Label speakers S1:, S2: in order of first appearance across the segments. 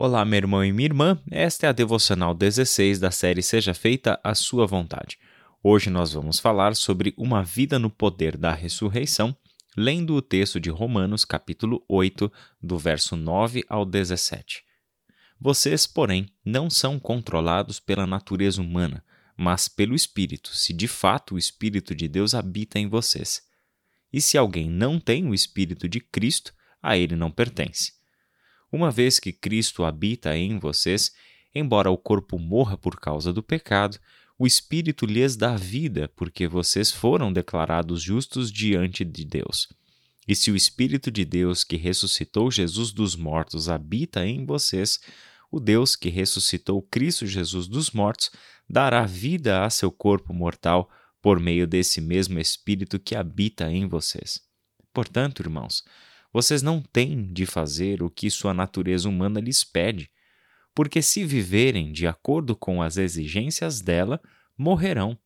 S1: Olá, meu irmão e minha irmã. Esta é a devocional 16 da série Seja Feita a Sua Vontade. Hoje nós vamos falar sobre uma vida no poder da ressurreição, lendo o texto de Romanos, capítulo 8, do verso 9 ao 17. Vocês, porém, não são controlados pela natureza humana, mas pelo Espírito, se de fato o Espírito de Deus habita em vocês. E se alguém não tem o Espírito de Cristo, a ele não pertence. Uma vez que Cristo habita em vocês, embora o corpo morra por causa do pecado, o Espírito lhes dá vida, porque vocês foram declarados justos diante de Deus. E se o Espírito de Deus que ressuscitou Jesus dos mortos habita em vocês, o Deus que ressuscitou Cristo Jesus dos mortos dará vida a seu corpo mortal por meio desse mesmo Espírito que habita em vocês. Portanto, irmãos, vocês não têm de fazer o que sua natureza humana lhes pede, porque se viverem de acordo com as exigências dela, morrerão.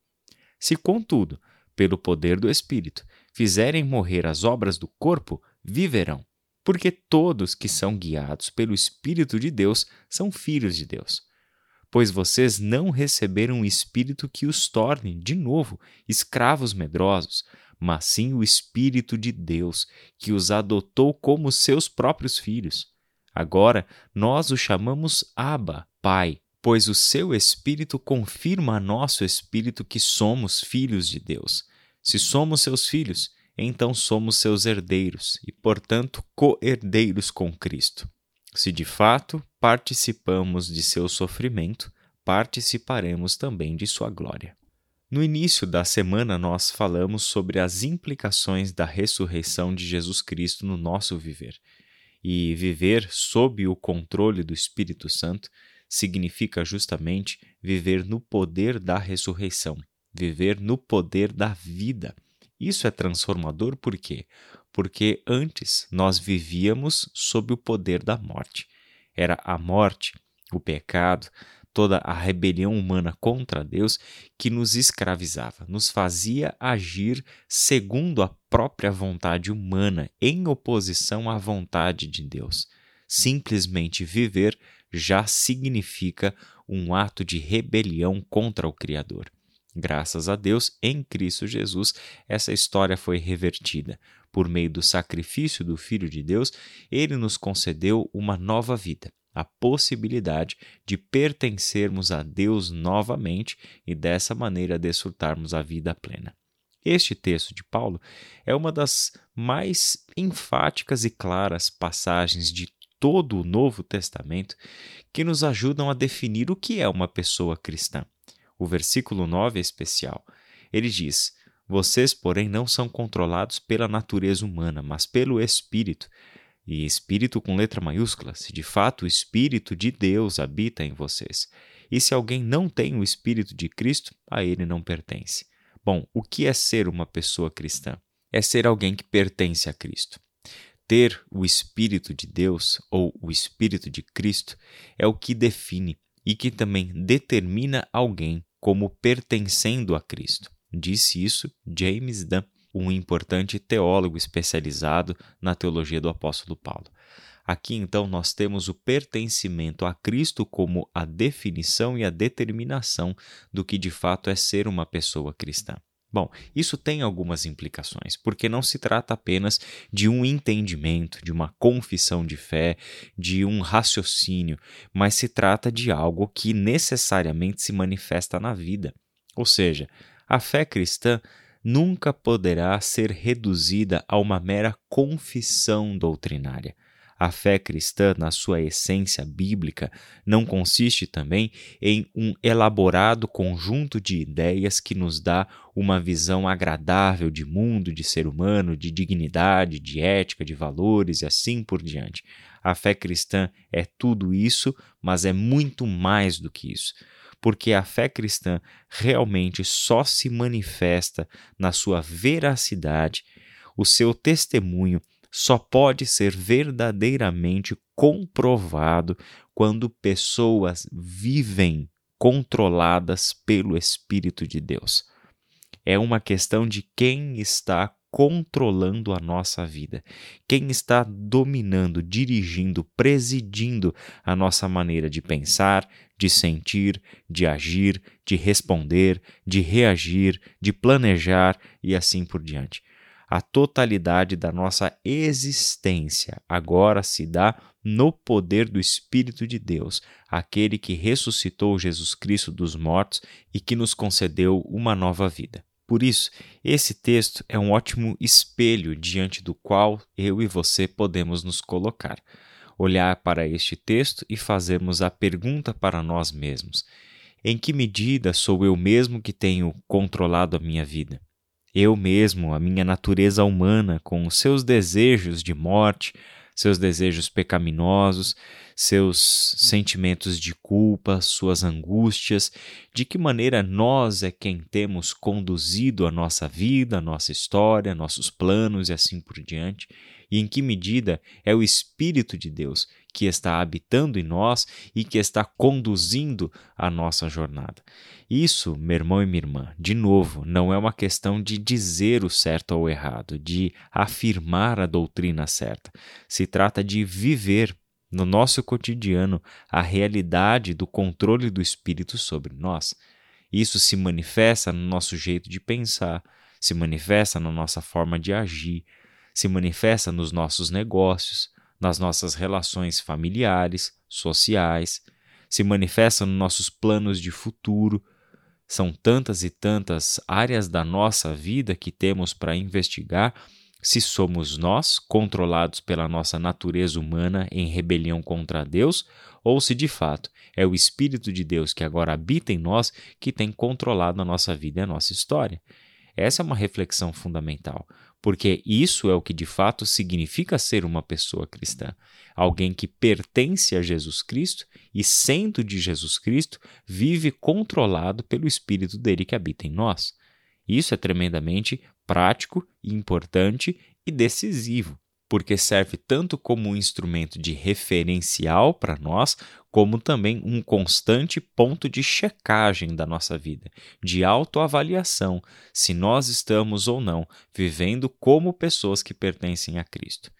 S1: Se, contudo, pelo poder do Espírito, fizerem morrer as obras do corpo, viverão. Porque todos que são guiados pelo Espírito de Deus são filhos de Deus. Pois vocês não receberam o Espírito que os torne, de novo, escravos medrosos, mas sim o Espírito de Deus, que os adotou como seus próprios filhos. Agora nós o chamamos Abba, Pai, pois o seu Espírito confirma a nosso Espírito que somos filhos de Deus. Se somos seus filhos, então somos seus herdeiros e, portanto, co-herdeiros com Cristo. Se de fato participamos de seu sofrimento, participaremos também de sua glória. No início da semana, nós falamos sobre as implicações da ressurreição de Jesus Cristo no nosso viver. E viver sob o controle do Espírito Santo significa justamente viver no poder da ressurreição, viver no poder da vida. Isso é transformador por quê? Porque antes nós vivíamos sob o poder da morte. Era a morte, o pecado, toda a rebelião humana contra Deus que nos escravizava, nos fazia agir segundo a própria vontade humana, em oposição à vontade de Deus. Simplesmente viver já significa um ato de rebelião contra o Criador. Graças a Deus, em Cristo Jesus, essa história foi revertida. Por meio do sacrifício do Filho de Deus, ele nos concedeu uma nova vida a possibilidade de pertencermos a Deus novamente e dessa maneira desfrutarmos a vida plena. Este texto de Paulo é uma das mais enfáticas e claras passagens de todo o Novo Testamento que nos ajudam a definir o que é uma pessoa cristã. O versículo 9 é especial. Ele diz: Vocês, porém, não são controlados pela natureza humana, mas pelo Espírito e espírito com letra maiúscula, se de fato o Espírito de Deus habita em vocês. E se alguém não tem o Espírito de Cristo, a ele não pertence. Bom, o que é ser uma pessoa cristã? É ser alguém que pertence a Cristo. Ter o Espírito de Deus ou o Espírito de Cristo é o que define e que também determina alguém como pertencendo a Cristo. Disse isso James Dunn um importante teólogo especializado na teologia do apóstolo Paulo. Aqui então nós temos o pertencimento a Cristo como a definição e a determinação do que de fato é ser uma pessoa cristã. Bom, isso tem algumas implicações, porque não se trata apenas de um entendimento, de uma confissão de fé, de um raciocínio, mas se trata de algo que necessariamente se manifesta na vida. Ou seja, a fé cristã nunca poderá ser reduzida a uma mera confissão doutrinária. A fé cristã, na sua essência bíblica, não consiste também em um elaborado conjunto de ideias que nos dá uma visão agradável de mundo, de ser humano, de dignidade, de ética, de valores e assim por diante. A fé cristã é tudo isso, mas é muito mais do que isso porque a fé cristã realmente só se manifesta na sua veracidade, o seu testemunho só pode ser verdadeiramente comprovado quando pessoas vivem controladas pelo Espírito de Deus. É uma questão de quem está controlando a nossa vida, quem está dominando, dirigindo, presidindo a nossa maneira de pensar, de sentir, de agir, de responder, de reagir, de planejar e assim por diante. A totalidade da nossa existência agora se dá no poder do Espírito de Deus, aquele que ressuscitou Jesus Cristo dos mortos e que nos concedeu uma nova vida. Por isso, esse texto é um ótimo espelho diante do qual eu e você podemos nos colocar. Olhar para este texto e fazermos a pergunta para nós mesmos: em que medida sou eu mesmo que tenho controlado a minha vida? Eu mesmo, a minha natureza humana, com os seus desejos de morte, seus desejos pecaminosos, seus sentimentos de culpa, suas angústias, de que maneira nós é quem temos conduzido a nossa vida, a nossa história, nossos planos e assim por diante, e em que medida é o Espírito de Deus que está habitando em nós e que está conduzindo a nossa jornada. Isso, meu irmão e minha irmã, de novo, não é uma questão de dizer o certo ou o errado, de afirmar a doutrina certa. Se trata de viver no nosso cotidiano a realidade do controle do Espírito sobre nós. Isso se manifesta no nosso jeito de pensar, se manifesta na nossa forma de agir, se manifesta nos nossos negócios, nas nossas relações familiares, sociais, se manifesta nos nossos planos de futuro. São tantas e tantas áreas da nossa vida que temos para investigar se somos nós, controlados pela nossa natureza humana em rebelião contra Deus, ou se de fato é o Espírito de Deus que agora habita em nós que tem controlado a nossa vida e a nossa história. Essa é uma reflexão fundamental, porque isso é o que de fato significa ser uma pessoa cristã. Alguém que pertence a Jesus Cristo e, sendo de Jesus Cristo, vive controlado pelo Espírito dele que habita em nós. Isso é tremendamente prático, importante e decisivo porque serve tanto como um instrumento de referencial para nós, como também um constante ponto de checagem da nossa vida, de autoavaliação, se nós estamos ou não vivendo como pessoas que pertencem a Cristo.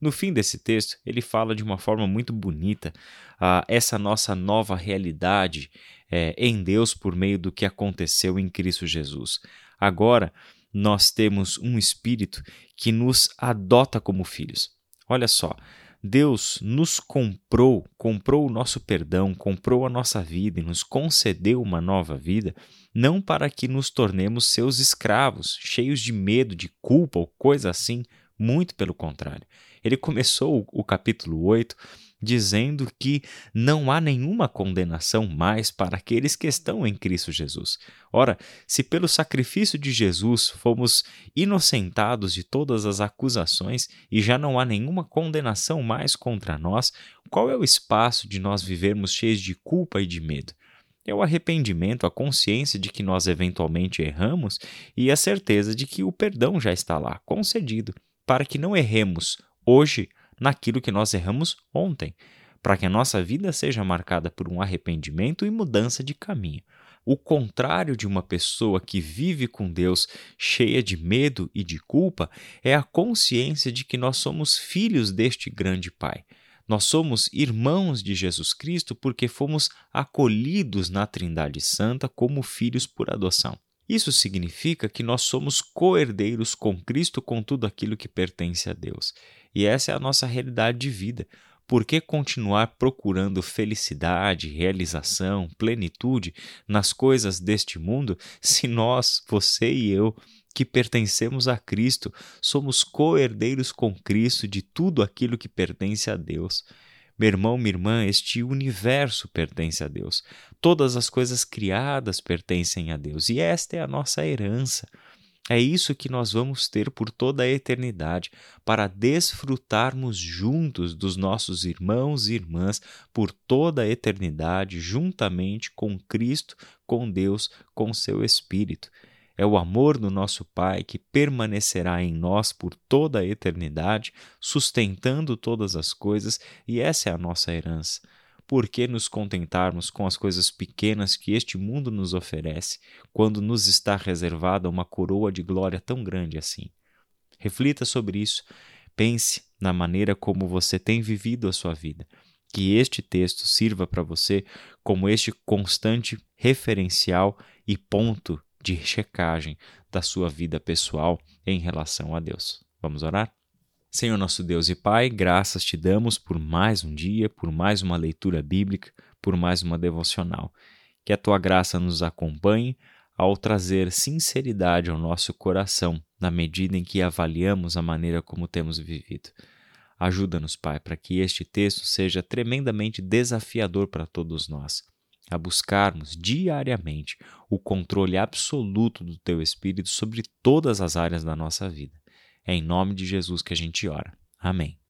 S1: No fim desse texto, ele fala de uma forma muito bonita uh, essa nossa nova realidade é, em Deus por meio do que aconteceu em Cristo Jesus. Agora, nós temos um Espírito que nos adota como filhos. Olha só, Deus nos comprou, comprou o nosso perdão, comprou a nossa vida e nos concedeu uma nova vida, não para que nos tornemos seus escravos, cheios de medo, de culpa ou coisa assim, muito pelo contrário. Ele começou o capítulo 8 dizendo que não há nenhuma condenação mais para aqueles que estão em Cristo Jesus. Ora, se pelo sacrifício de Jesus fomos inocentados de todas as acusações e já não há nenhuma condenação mais contra nós, qual é o espaço de nós vivermos cheios de culpa e de medo? É o arrependimento, a consciência de que nós eventualmente erramos e a certeza de que o perdão já está lá, concedido, para que não erremos hoje naquilo que nós erramos ontem, para que a nossa vida seja marcada por um arrependimento e mudança de caminho. O contrário de uma pessoa que vive com Deus cheia de medo e de culpa é a consciência de que nós somos filhos deste grande Pai. Nós somos irmãos de Jesus Cristo porque fomos acolhidos na Trindade Santa como filhos por adoção. Isso significa que nós somos coerdeiros com Cristo com tudo aquilo que pertence a Deus. E essa é a nossa realidade de vida. Por que continuar procurando felicidade, realização, plenitude nas coisas deste mundo se nós, você e eu, que pertencemos a Cristo, somos co-herdeiros com Cristo de tudo aquilo que pertence a Deus? Meu irmão, minha irmã, este universo pertence a Deus. Todas as coisas criadas pertencem a Deus e esta é a nossa herança. É isso que nós vamos ter por toda a eternidade, para desfrutarmos juntos dos nossos irmãos e irmãs por toda a eternidade, juntamente com Cristo, com Deus, com seu Espírito. É o amor do nosso Pai que permanecerá em nós por toda a eternidade, sustentando todas as coisas, e essa é a nossa herança por que nos contentarmos com as coisas pequenas que este mundo nos oferece, quando nos está reservada uma coroa de glória tão grande assim? Reflita sobre isso. Pense na maneira como você tem vivido a sua vida. Que este texto sirva para você como este constante referencial e ponto de checagem da sua vida pessoal em relação a Deus. Vamos orar? Senhor nosso Deus e Pai, graças te damos por mais um dia, por mais uma leitura bíblica, por mais uma devocional. Que a tua graça nos acompanhe ao trazer sinceridade ao nosso coração na medida em que avaliamos a maneira como temos vivido. Ajuda-nos, Pai, para que este texto seja tremendamente desafiador para todos nós, a buscarmos diariamente o controle absoluto do Teu Espírito sobre todas as áreas da nossa vida. É em nome de Jesus que a gente ora. Amém.